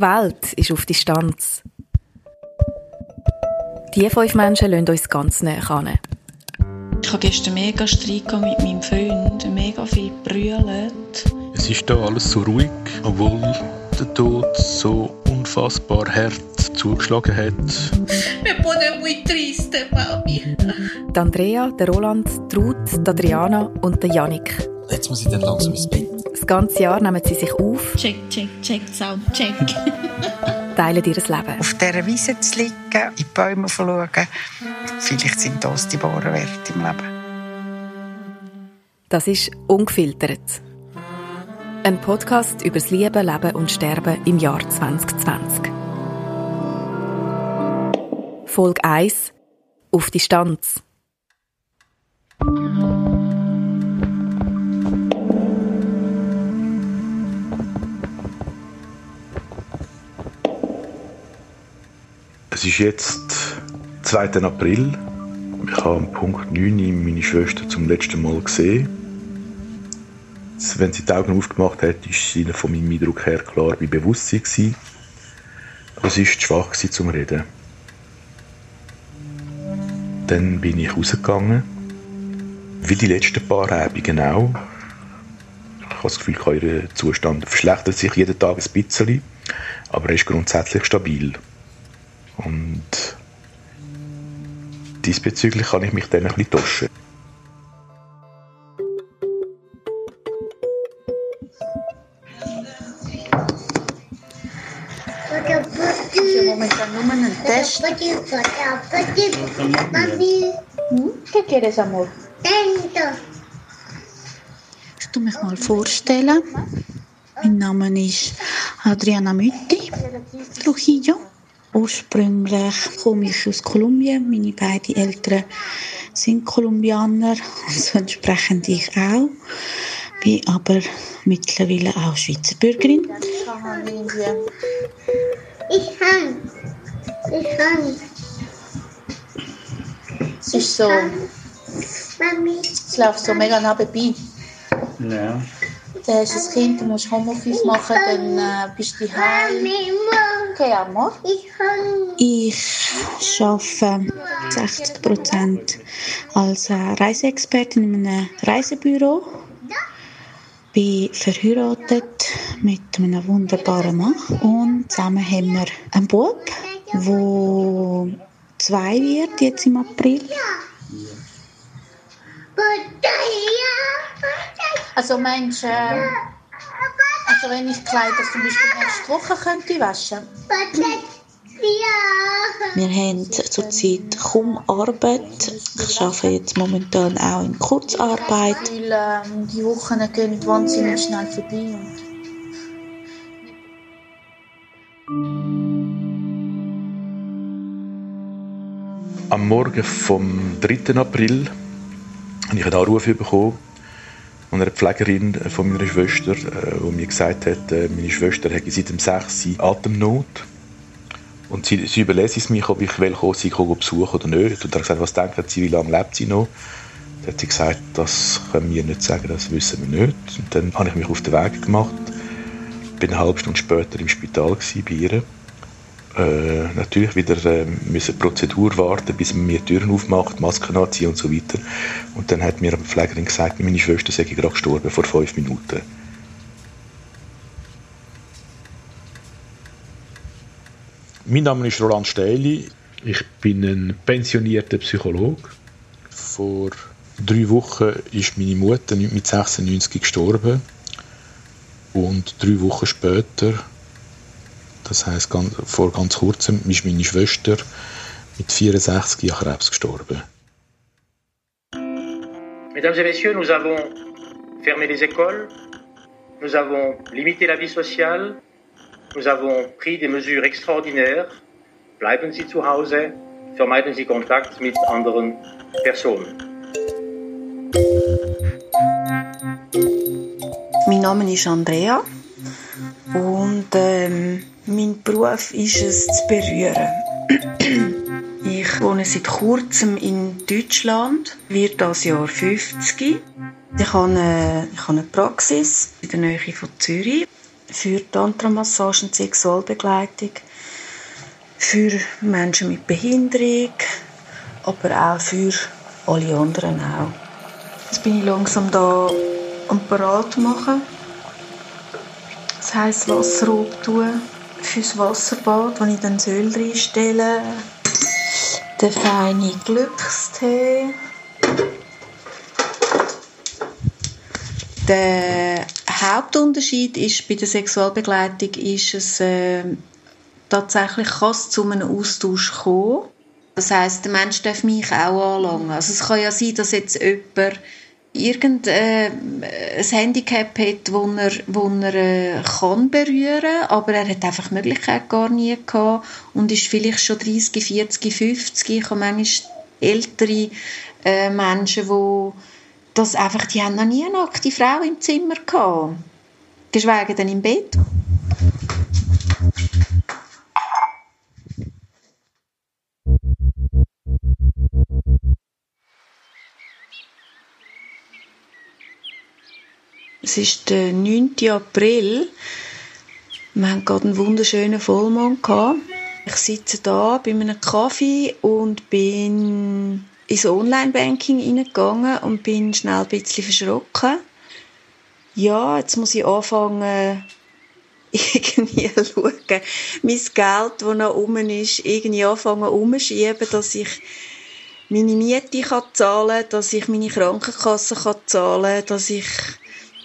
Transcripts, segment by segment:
Die Welt ist auf Distanz. Die fünf Menschen lassen uns ganz näher an. Ich hatte gestern mega Streit mit meinem Freund, mega viel brüllt. Es ist da alles so ruhig, obwohl der Tod so unfassbar hart zugeschlagen hat. Me pone muy triste, Mami. Die Andrea, der Roland, die Ruth, die Adriana und der Janik. Jetzt muss ich dann langsam ins Bett. Das ganze Jahr nehmen sie sich auf, Check, check, check, Sound, check. teilen ihr Leben. auf dieser Wiese zu liegen, in die Bäume zu schauen. Vielleicht sind das die wahren Werte im Leben. Das ist «Ungefiltert». Ein Podcast über das Leben, Leben und Sterben im Jahr 2020. Folge 1 «Auf Distanz». Es ist jetzt 2. April. Ich habe am Punkt 9 meine Schwester zum letzten Mal gesehen. Wenn sie die Augen aufgemacht hat, ist sie von meinem Eindruck her klar bei Bewusstsein gewesen. Aber sie ist zu schwach gewesen zum Reden. Dann bin ich rausgegangen. Wie die letzten paar Abende auch. Ich habe das Gefühl, ihr Zustand verschlechtert sich jeden Tag ein bisschen, aber er ist grundsätzlich stabil. Und diesbezüglich kann ich mich dann ein bisschen Test. ¿Qué quieres, amor? Ich tu mich mal vorstellen. Mein Name ist Adriana Mütti Trujillo. Ursprünglich komme ich aus Kolumbien. Meine beiden Eltern sind Kolumbianer, also entsprechend ich auch. Bin aber mittlerweile auch Schweizer Bürgerin. Ich kann. Ich kann. Es ist so, Mami. es läuft so mega nah vorbei. Ja. Du hast ein Kind, du musst Homeoffice machen, dann äh, bist du. Mami. Okay, amor. Ich arbeite 60 Prozent als äh, Reiseexpertin in einem Reisebüro. Bin verheiratet mit einem wunderbaren Mann und zusammen haben wir einen Bub, der zwei wird jetzt im April. Also meinst du, äh, also wenn ich Kleider zum Beispiel nächste Woche könnte waschen? Wir haben zurzeit kaum Arbeit. Ich arbeite jetzt momentan auch in Kurzarbeit. Weil ähm, die Wochen gehen wahnsinnig schnell vorbei. Und Am Morgen vom 3. April habe ich einen Anruf bekommen von einer Pflegerin von meiner Schwester, äh, die mir gesagt hat, äh, meine Schwester hätte seit dem 6. Uhr Atemnot. Und sie, sie überlässt es mich, ob ich will kommen, sie kommen besuchen oder nicht. Und dann habe gesagt, was denken Sie, wie lange lebt sie noch? Dann hat sie gesagt, das können wir nicht sagen, das wissen wir nicht. Und dann habe ich mich auf den Weg gemacht. Bin eine halbe Stunde später im Spital gewesen, bei ihr. Äh, natürlich wieder äh, müssen Prozedur warten, bis man mir die Türen aufmacht, Masken anziehen und so weiter. Und dann hat mir eine Pflegerin gesagt, meine Schwester sei gerade gestorben, vor fünf Minuten. Mein Name ist Roland Stähli. Ich bin ein pensionierter Psychologe. Vor drei Wochen ist meine Mutter mit 96 gestorben. Und drei Wochen später, das heißt ganz, vor ganz kurzem, ist meine Schwester mit 64 an Krebs gestorben. Mesdames et Messieurs, nous avons fermé les écoles, nous avons limité la vie sociale, nous avons pris des mesures extraordinaires. Bleiben Sie zu Hause, vermeiden Sie Kontakt mit anderen Personen. Mein Name ist Andrea und ähm, mein Beruf ist es zu berühren. ich wohne seit kurzem in Deutschland, wird das Jahr 50. Ich habe eine, ich habe eine Praxis in der Nähe von Zürich. für Tantra-Massage und Sexualbegleitung für Menschen mit Behinderung, aber auch für alle anderen auch. Jetzt bin ich langsam da am Parat machen. Das heisst Wasser tun fürs Wasserbad, wo ich dann Öl reinstelle. Der feine Glückstee. Der Hauptunterschied ist bei der Sexualbegleitung ist es äh, tatsächlich kann es zu einem Austausch kommen. Das heißt, der Mensch darf mich auch anlangen. Also es kann ja sein, dass jetzt jemand irgendein äh, Handicap hat, wo er, wo er äh, kann berühren aber er hat einfach die Möglichkeit gar nie gehabt und ist vielleicht schon 30, 40, 50. Ich habe manchmal ältere äh, Menschen, die das einfach, die haben noch nie eine nackte Frau im Zimmer gehabt. Geschweige denn im Bett. Es ist der 9. April. Wir haben gerade einen wunderschönen Vollmond gehabt. Ich sitze da bei einem Kaffee und bin ins Online-Banking hineingegangen und bin schnell ein bisschen verschrocken. Ja, jetzt muss ich anfangen, irgendwie schauen, mein Geld, das noch rum ist, irgendwie anfangen umschieben, dass ich meine Miete kann zahlen kann, dass ich meine Krankenkasse kann zahlen kann, dass ich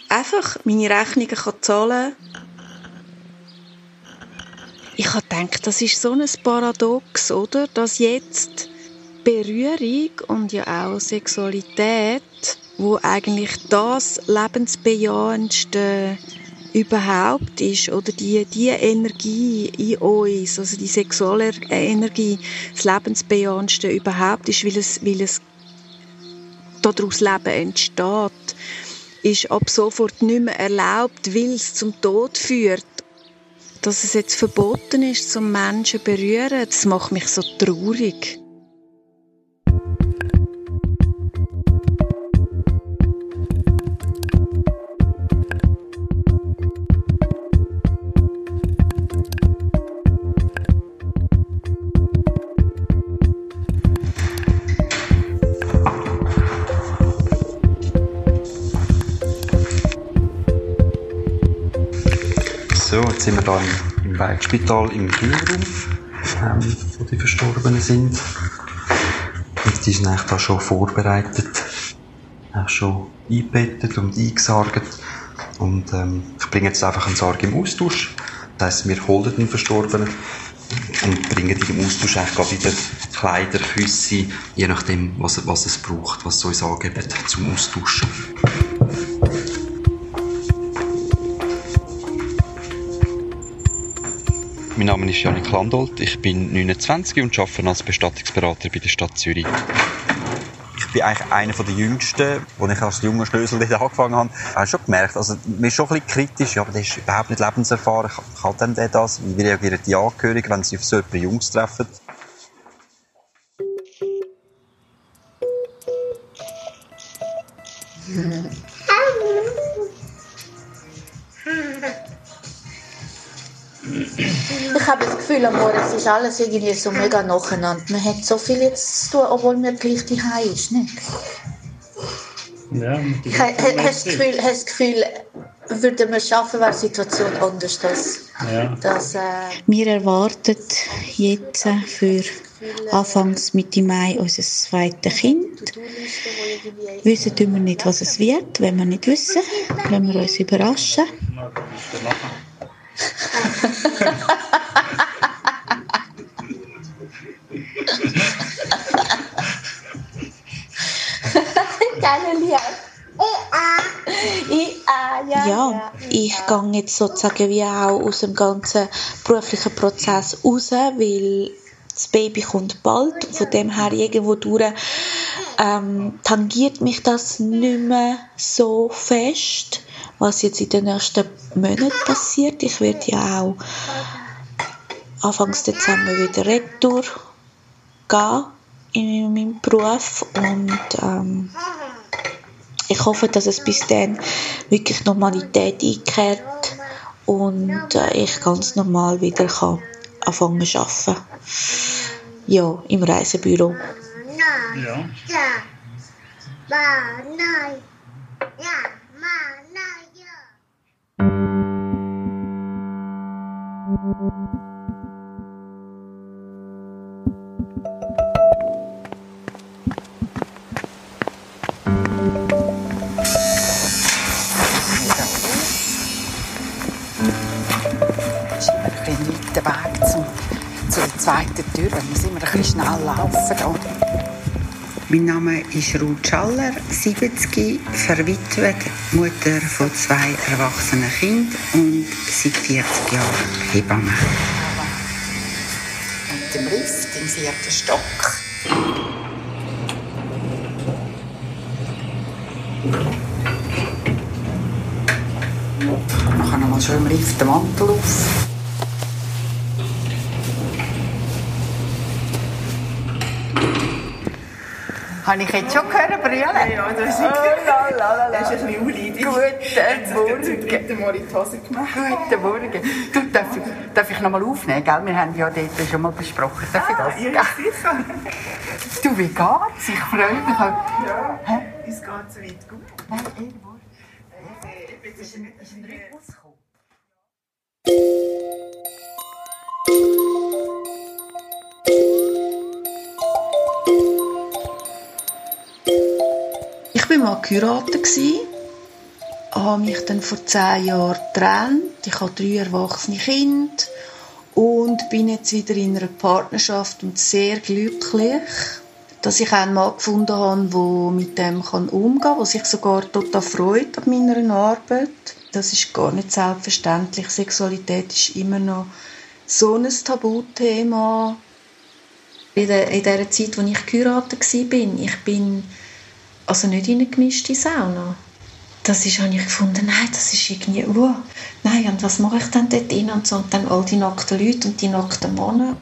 einfach meine Rechnungen kann zahlen Ich habe gedacht, das ist so ein Paradox, oder? Dass jetzt Berührung und ja auch Sexualität, wo eigentlich das lebensbejahendste überhaupt ist oder die, die Energie in uns, also die sexuelle Energie, das lebensbejahendste überhaupt ist, weil es, weil es daraus Leben entsteht ist ab sofort nicht mehr erlaubt, weil es zum Tod führt. Dass es jetzt verboten ist, zum Menschen zu berühren, das macht mich so traurig. Jetzt sind wir hier im, im Waldspital im Kinderraum, ähm, wo die Verstorbenen sind. Und die sind eigentlich da schon vorbereitet, auch schon eingebettet und eingesargt. Und ähm, ich bringe jetzt einfach einen Sarg im Austausch. Das heisst, wir holen den Verstorbenen und bringen die im Austausch gerade wieder Kleider, Küsse, je nachdem, was, was es braucht, was es uns angibt zum Austauschen. Mein Name ist Janik Landolt, ich bin 29 und arbeite als Bestattungsberater bei der Stadt Zürich. Ich bin eigentlich einer der Jüngsten, als ich als junger Schlösel dort angefangen habe. Ich habe schon gemerkt, also, mir ist schon ein bisschen kritisch, ja, aber der ist überhaupt nicht lebenserfahren. Kann denn der das? Wie reagieren die Angehörigen, wenn sie auf so jemanden Jungs treffen? Ich habe das Gefühl, am Morgen es ist alles irgendwie so mega nacheinander. Man hat so viel jetzt zu tun, obwohl man gleich daheim ist, nicht? Ja, Ich ha- ha- hast das Gefühl, hast das Gefühl würde man schaffen, wäre die Situation anders. Dass, Ja. dass, äh, Wir erwarten jetzt für Anfangs Mitte Mai unser zweites Kind. Wissen tun wir nicht, was es wird. Wenn wir nicht wissen, lassen wir uns überraschen. Geile Lied. Ja, Ja, ich gehe jetzt sozusagen wie auch aus dem ganzen beruflichen Prozess raus, weil das Baby kommt bald. Von dem her irgendwo durch ähm, tangiert mich das nicht mehr so fest, was jetzt in den nächsten Monaten passiert. Ich werde ja auch Anfangs Dezember wieder retour gehen in meinem Beruf und ähm, ich hoffe, dass es bis dann wirklich Normalität einkehrt und äh, ich ganz normal wieder kann anfangen zu arbeiten. Ja, im Reisebüro. Ja. Weg zum, zur zweiten Tür. Da muss immer ein bisschen schnell laufen. Da. Mein Name ist Ruth Schaller, 70, verwitwet, Mutter von zwei erwachsenen Kindern und seit 40 Jahren Hebamme. Mit dem Lift im vierten Stock. Nachher noch mal schön im Lift den Mantel auf. Habe ich jetzt schon gehört, brüllen? Ja, das ist oh, la, la, la, la. Das ist ein bisschen unleidig. Guten Morgen. Guten Morgen in die Hose gemacht. Guten Morgen. Du, darf, ich- darf ich noch mal aufnehmen, gell? Wir haben ja dort schon mal besprochen. Darf ich das? Ah, ja, gell? sicher. Du, wie geht's? Ich freue mich. Ja, Hä? es geht soweit gut. Nein, irgendwo. Ist ein, ist ein Rhythmus gekommen. Mal geheiratet, habe mich dann vor zehn Jahren getrennt. Ich habe drei erwachsene Kinder und bin jetzt wieder in einer Partnerschaft und sehr glücklich, dass ich einen Mann gefunden habe, der mit dem umgehen kann, der sich sogar total freut an meiner Arbeit. Das ist gar nicht selbstverständlich. Sexualität ist immer noch so ein Tabuthema. In der, in der Zeit, als ich geheiratet war, ich bin also nicht in eine gemischte Sauna. Das ist, habe ich gefunden, nein, das ist irgendwie, uh, nein, und was mache ich denn dort drin und so, und dann all die nackten Leute und die nackten Männer.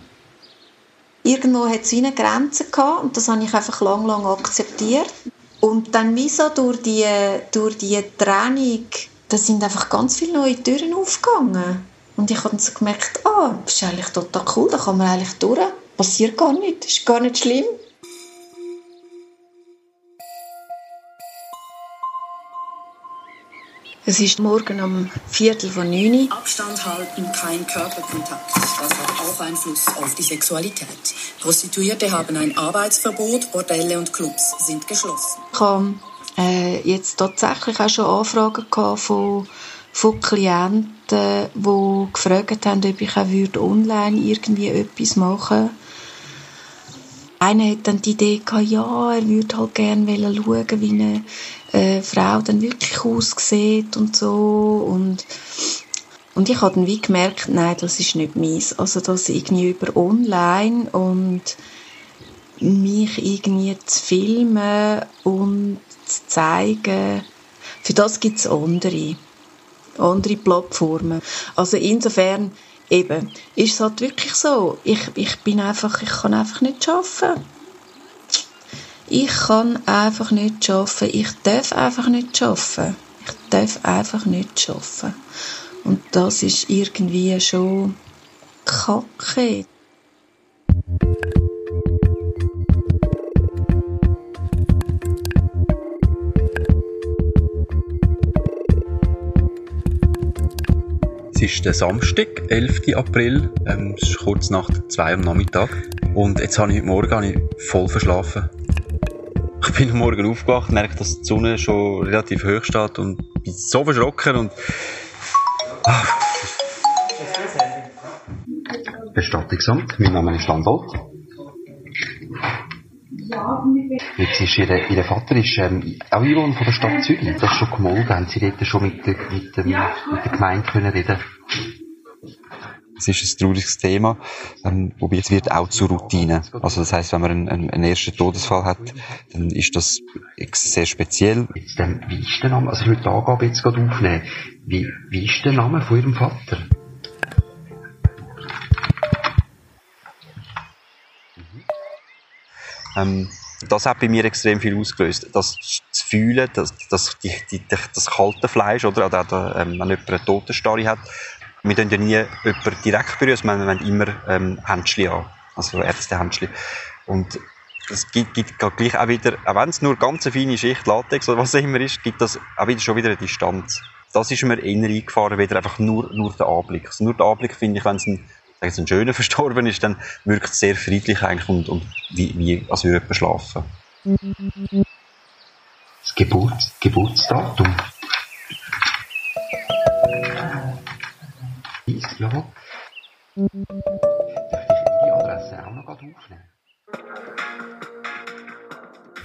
Irgendwo hat es eine Grenze gehabt und das habe ich einfach lang, lang akzeptiert. Und dann wie so durch die, durch die Trennung, da sind einfach ganz viele neue Türen aufgegangen. Und ich habe gemerkt, ah, das ist eigentlich total cool, da kann man eigentlich durch. Passiert gar nicht, ist gar nicht schlimm. Es ist morgen um Viertel von neun. Abstand halten, kein Körperkontakt. Das hat auch Einfluss auf die Sexualität. Prostituierte haben ein Arbeitsverbot, Bordelle und Clubs sind geschlossen. Ich habe äh, jetzt tatsächlich auch schon Anfragen gehabt von, von Klienten, die gefragt haben, ob ich auch online irgendwie etwas machen würde. Einer hat dann die Idee gehabt, ja, er würde halt gerne schauen, wie eine äh, Frau dann wirklich aussieht und so. Und, und ich habe dann wie gemerkt, nein, das ist nicht meins. Also das irgendwie über online und mich irgendwie zu filmen und zu zeigen, für das gibt es andere, andere Plattformen. Also insofern eben, ist es halt wirklich so, ich, ich bin einfach, ich kann einfach nicht arbeiten. Ich kann einfach nicht arbeiten. Ich darf einfach nicht arbeiten. Ich darf einfach nicht arbeiten. Und das ist irgendwie schon kacke. Ist der Samstag, 11. April. Ähm, es ist kurz nach 2 am Nachmittag. Und jetzt habe ich heute Morgen habe ich voll verschlafen. Ich bin am Morgen aufgewacht, merke, dass die Sonne schon relativ hoch steht und bin so verschrocken und... Ah. Bestattungsamt, mein Name ist Landolt. Jetzt ist ihr, ihr Vater ist ähm, auch Einwohner von der Stadt Zürich. Das ist schon gemolden. Haben Sie dort schon mit der, mit dem, mit der Gemeinde können reden es ist ein trauriges Thema, ähm, wobei es wird auch zur Routine. Also das heißt, wenn man einen, einen, einen ersten Todesfall hat, dann ist das sehr speziell. Jetzt, ähm, wie ist der Name? Also ich will die Angabe jetzt gerade aufnehmen. Wie, wie ist der Name von Ihrem Vater? Ähm, Das hat bei mir extrem viel ausgelöst. Das zu fühlen, das, das, die, die, das kalte Fleisch, oder, oder ähm, wenn jemand eine Totenstarre hat. Wir tun ja nie jemanden direkt berühren, wir haben immer ähm, Händchen an, also Ärztehändchen. Und es gibt, gibt gleich auch wieder, auch wenn es nur ganz eine feine Schicht Latex oder was immer ist, gibt das auch wieder schon wieder eine Distanz. Das ist mir eher eingefahren, wieder einfach nur, nur der Anblick. Also nur der Anblick finde ich, wenn es ein, sagen ein schöner verstorben ist, dann wirkt es sehr friedlich eigentlich und, und wie, wie als würde jemand schlafen. Das Geburt, Geburtsdatum. Ist, ja. Darf ich Ihre Adresse auch noch aufnehmen?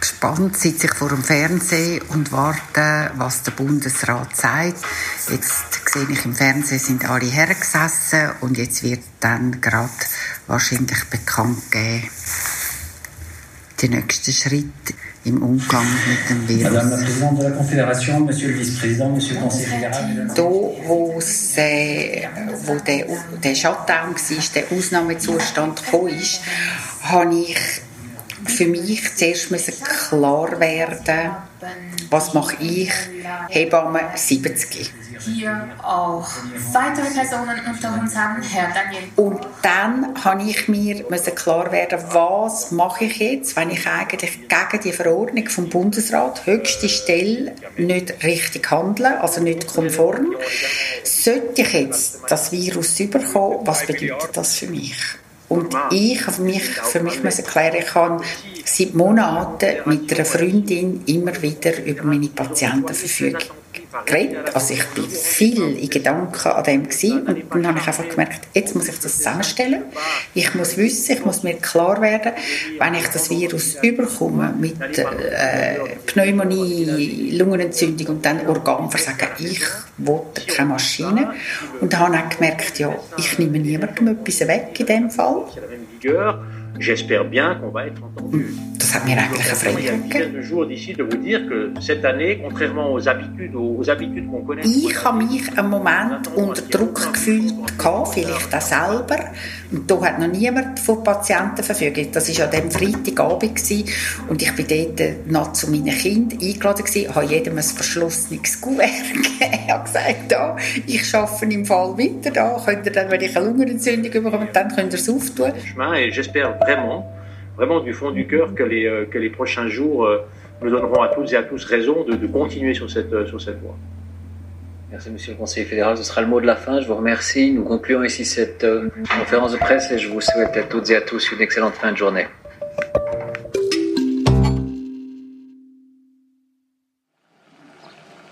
Gespannt sitze ich vor dem Fernsehen und warte, was der Bundesrat sagt. Jetzt sehe ich im Fernsehen sind alle hergesessen und jetzt wird dann gerade wahrscheinlich bekannt geben, die nächsten Schritte im Umgang mit dem Virus. Madame la Présidente de la Confédération, Monsieur le Vice-président, Monsieur le Conseiller fédéral. Mesdames- Da, wo, äh, wo der, der Shutdown war, der Ausnahmezustand gekommen ist, habe ich für mich zuerst müssen klar werden, was mache ich, Hebamme 70. Hier auch weitere Personen unter uns haben. Herr Daniel Und dann habe ich mir müssen klar werden, was mache ich jetzt, wenn ich eigentlich gegen die Verordnung vom Bundesrat, höchste Stelle, nicht richtig handle, also nicht konform. Sollte ich jetzt das Virus überkommen, was bedeutet das für mich? Und ich habe mich, für mich müssen klären, ich habe seit Monaten mit einer Freundin immer wieder über meine Patientenverfügung geredet. Also ich bin viel in Gedanken an dem gewesen. und dann habe ich einfach gemerkt, jetzt muss ich das zusammenstellen. Ich muss wissen, ich muss mir klar werden, wenn ich das Virus überkomme mit äh, Pneumonie, Lungenentzündung und dann Organversagen, ich will keine Maschine. Und dann habe ich gemerkt, ja, ich nehme niemandem etwas weg in dem Fall. J'espère bien qu'on va être entendu. Das hat mir eigentlich connaît, Ich habe mich einen Moment unter Druck gefühlt, vielleicht auch selber. Und da hat noch niemand von Patienten verfügt. Das war an dem Freitagabend und ich bin dort noch zu meinen Kindern eingeladen gewesen, habe jedem ein verschlossenes Kuvert gegeben. Ich habe gesagt, da, ich arbeite im Fall weiter, da könnt ihr dann, wenn ich eine Lungenentzündung bekomme, dann könnt ihr es auftun. chemin et j'espère vraiment, vraiment du fond du cœur que les, euh, que les prochains jours euh, nous donneront à toutes et à tous raison de, de continuer sur cette, euh, sur cette voie. Merci Monsieur le Conseiller fédéral, ce sera le mot de la fin. Je vous remercie. Nous concluons ici cette euh, conférence de presse et je vous souhaite à toutes et à tous une excellente fin de journée.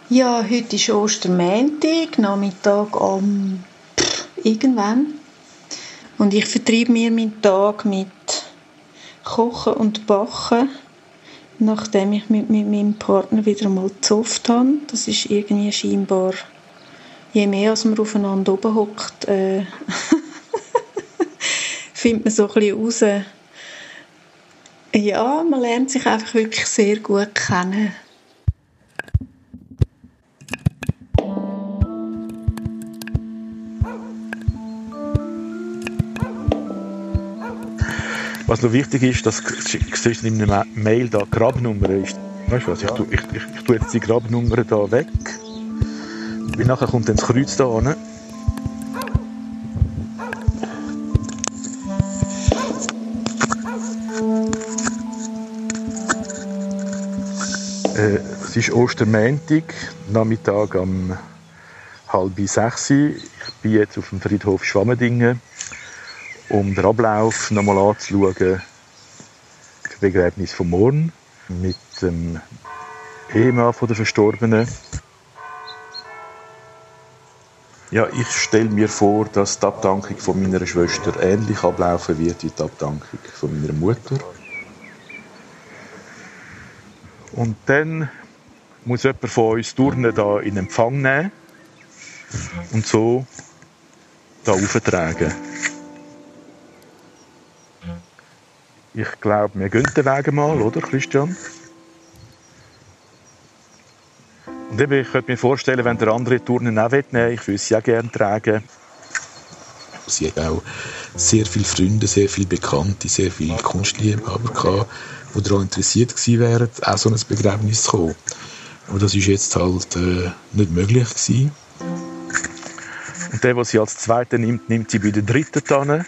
Ja, heute ist Ostermäntig, Nachmittag um pff, irgendwann. Und ich vertreibe mir meinen Tag mit Kochen und Backen, nachdem ich mit, mit meinem Partner wieder mal gezofft habe. Das ist irgendwie scheinbar, je mehr als man aufeinander oben hockt, äh, findet man so ein bisschen raus. Ja, man lernt sich einfach wirklich sehr gut kennen. Was noch wichtig ist, dass siehst du in einer Ma- Mail da Grabnummer ist. Weißt du was? Ich tue, ich, ich, ich tue jetzt die Grabnummer da weg. Weil nachher kommt dann das Kreuz da hin. Äh, es ist Ostermäntig, Nachmittag um halb sechs. Ich bin jetzt auf dem Friedhof Schwammendingen um den Ablauf nochmal anzuschauen. Das Begräbnis von morgen mit dem Ehemann der Verstorbenen. Ja, ich stelle mir vor, dass die Abdankung von meiner Schwester ähnlich ablaufen wird wie die Abdankung von meiner Mutter. Und dann muss jemand von uns Turnen da in Empfang nehmen und so da auftragen. Ich glaube, wir gehen den Weg mal, oder Christian? Und eben, ich könnte mir vorstellen, wenn der andere Turnen auch nehmen will, ich würde sie auch gerne tragen. Sie hat auch sehr viele Freunde, sehr viele Bekannte, sehr viele Kunstliebhaber gehabt, die daran interessiert gewesen wären, auch so ein Begräbnis zu kommen. Aber das ist jetzt halt äh, nicht möglich gewesen. Und der, was sie als Zweiter nimmt, nimmt sie bei der Dritten dann.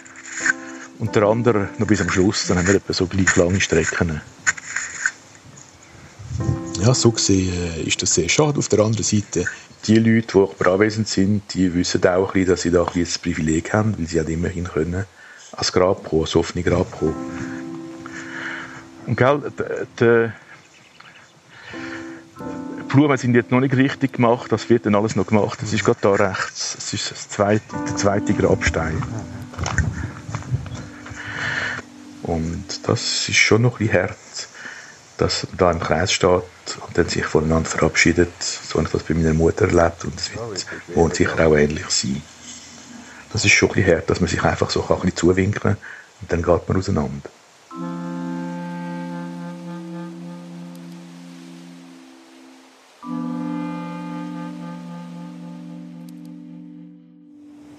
Und der andere noch bis am Schluss. Dann haben wir etwa so gleich lange Strecken. Ja, so gesehen äh, ist das sehr schade. Auf der anderen Seite, die Leute, die aber anwesend sind, die wissen auch bisschen, dass sie da ein das Privileg haben, weil sie auch immerhin können als Grab kommen, als offene Grab kommen. Und gell, die, die Blumen sind jetzt noch nicht richtig gemacht, das wird dann alles noch gemacht. Das ist gerade da rechts, das ist das zweite, der zweite Grabstein. Und das ist schon noch ein bisschen hart, dass man da im Kreis steht und dann sich voneinander verabschiedet. So habe ich das bei meiner Mutter erlebt und es wird wohl sicher auch ähnlich sein. Das ist schon ein bisschen hart, dass man sich einfach so ein bisschen zuwinken kann und dann geht man auseinander.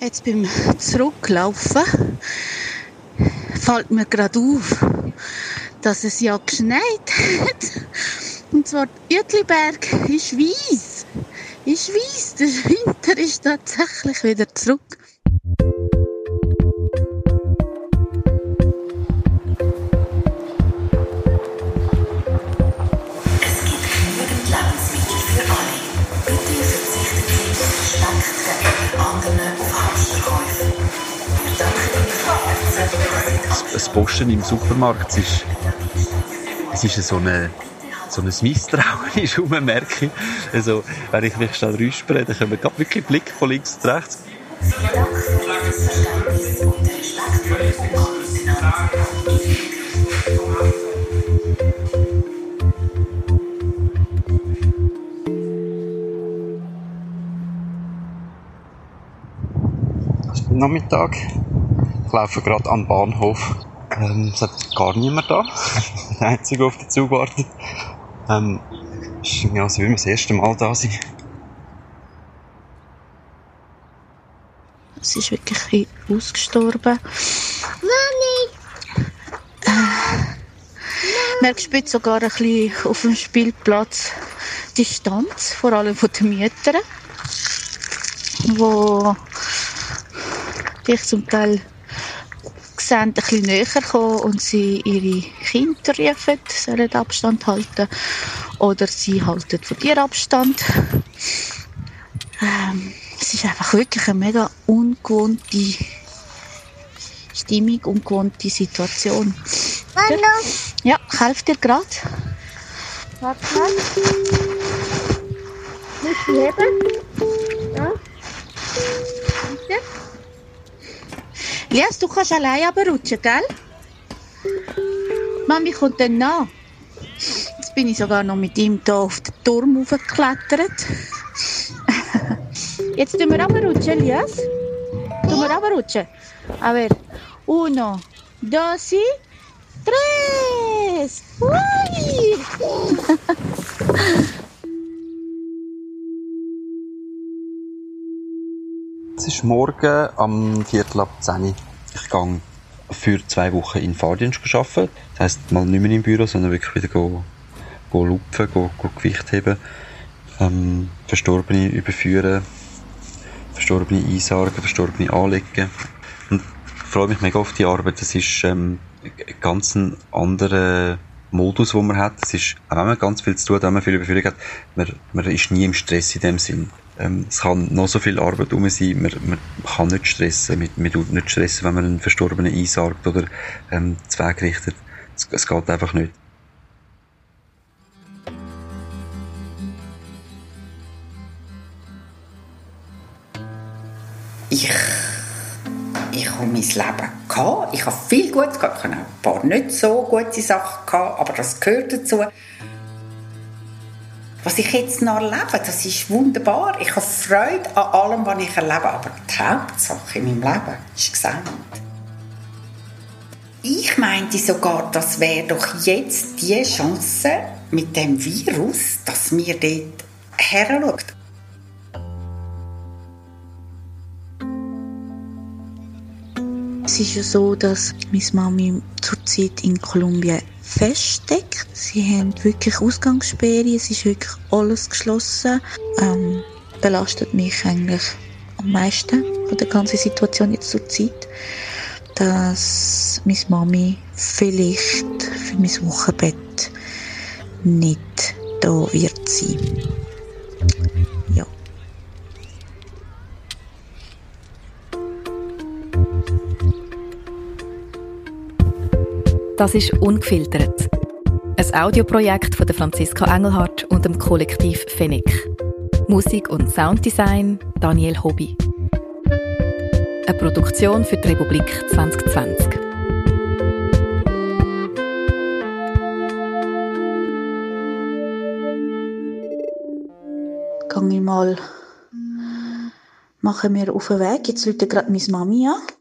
Jetzt beim Zurücklaufen fällt mir gerade auf, dass es ja geschneit hat. Und zwar Uetliberg ist weiss. Ist weiss. Der Winter ist tatsächlich wieder zurück. Das Posten im Supermarkt es ist, es ist so eine so ein Misstrauen rum, merke ich. Also, wenn ich mich schnell räuspere, dann kommen gerade wirklich Blick von links und rechts. Nachmittag. Ich laufe gerade am Bahnhof. Ähm, es hat gar niemand da. Der Einzige, auf den Zug wartet. Ähm, ist irgendwie, als würden wir das erste Mal da sein. Es ist wirklich ein bisschen ausgestorben. Mami! Man spürt sogar ein bisschen auf dem Spielplatz Distanz, vor allem von den Müttern, wo dich zum Teil sehen, ein bisschen näher kommen und sie ihre Kinder rufen, sollen Abstand halten. Oder sie halten von dir Abstand. Ähm, es ist einfach wirklich eine mega ungewohnte Stimmung, ungewohnte Situation. Hallo! Ja, ich helfe dir gerade. Warte mal. Muss ich heben? Ja. Bitte. Lias, du kannst allein runterrutschen, gell? Mami kommt dann nach. Jetzt bin ich sogar noch mit ihm hier auf den Turm hochgeklettert. Jetzt tun wir runterrutschen, Lias. Tun wir runterrutschen. A ver. Uno, dos y tres. Ui! Ist morgen am Viertel ab 10 Uhr. Ich gehe für zwei Wochen in Fahrdienst arbeiten. Das heisst, mal nicht mehr im Büro, sondern wirklich wieder go, go lupfen, go, go Gewicht heben, ähm, Verstorbene überführen, Verstorbene einsargen, Verstorbene anlegen. Und ich freue mich mega auf die Arbeit. Das ist ähm, ein ganz anderer Modus, den man hat. Es ist, auch wenn man ganz viel zu tun hat, wenn man viel Überführung hat, man, man ist nie im Stress in dem Sinn. Ähm, es kann noch so viel Arbeit um sein, man, man kann nicht stressen, man, man tut nicht stressen, wenn man einen Verstorbenen einsargt oder ähm, Zweig richtet. Es, es geht einfach nicht. Ich, ich habe mein Leben gehabt. Ich habe viel Gutes gehabt. Ich habe ein paar nicht so gute Sachen gehabt, aber das gehört dazu. Was ich jetzt noch erlebe, das ist wunderbar. Ich habe Freude an allem, was ich erlebe. Aber die Hauptsache in meinem Leben ist gesendet. Ich meinte sogar, das wäre doch jetzt die Chance mit dem Virus, dass wir dort heranschauen. Es ist ja so, dass meine Mami zurzeit in Kolumbien feststeckt. Sie haben wirklich Ausgangssperre, es ist wirklich alles geschlossen. Ähm, belastet mich eigentlich am meisten von der ganzen Situation jetzt zur Zeit, dass meine Mami vielleicht für mein Wochenbett nicht da wird sein. Das ist «Ungefiltert». Ein Audioprojekt von der Franziska Engelhardt und dem Kollektiv Fennec. Musik und Sounddesign Daniel Hobby. Eine Produktion für die Republik 2020. Gang ich mal, machen wir auf den Weg. Jetzt läutet gerade meine Mami an.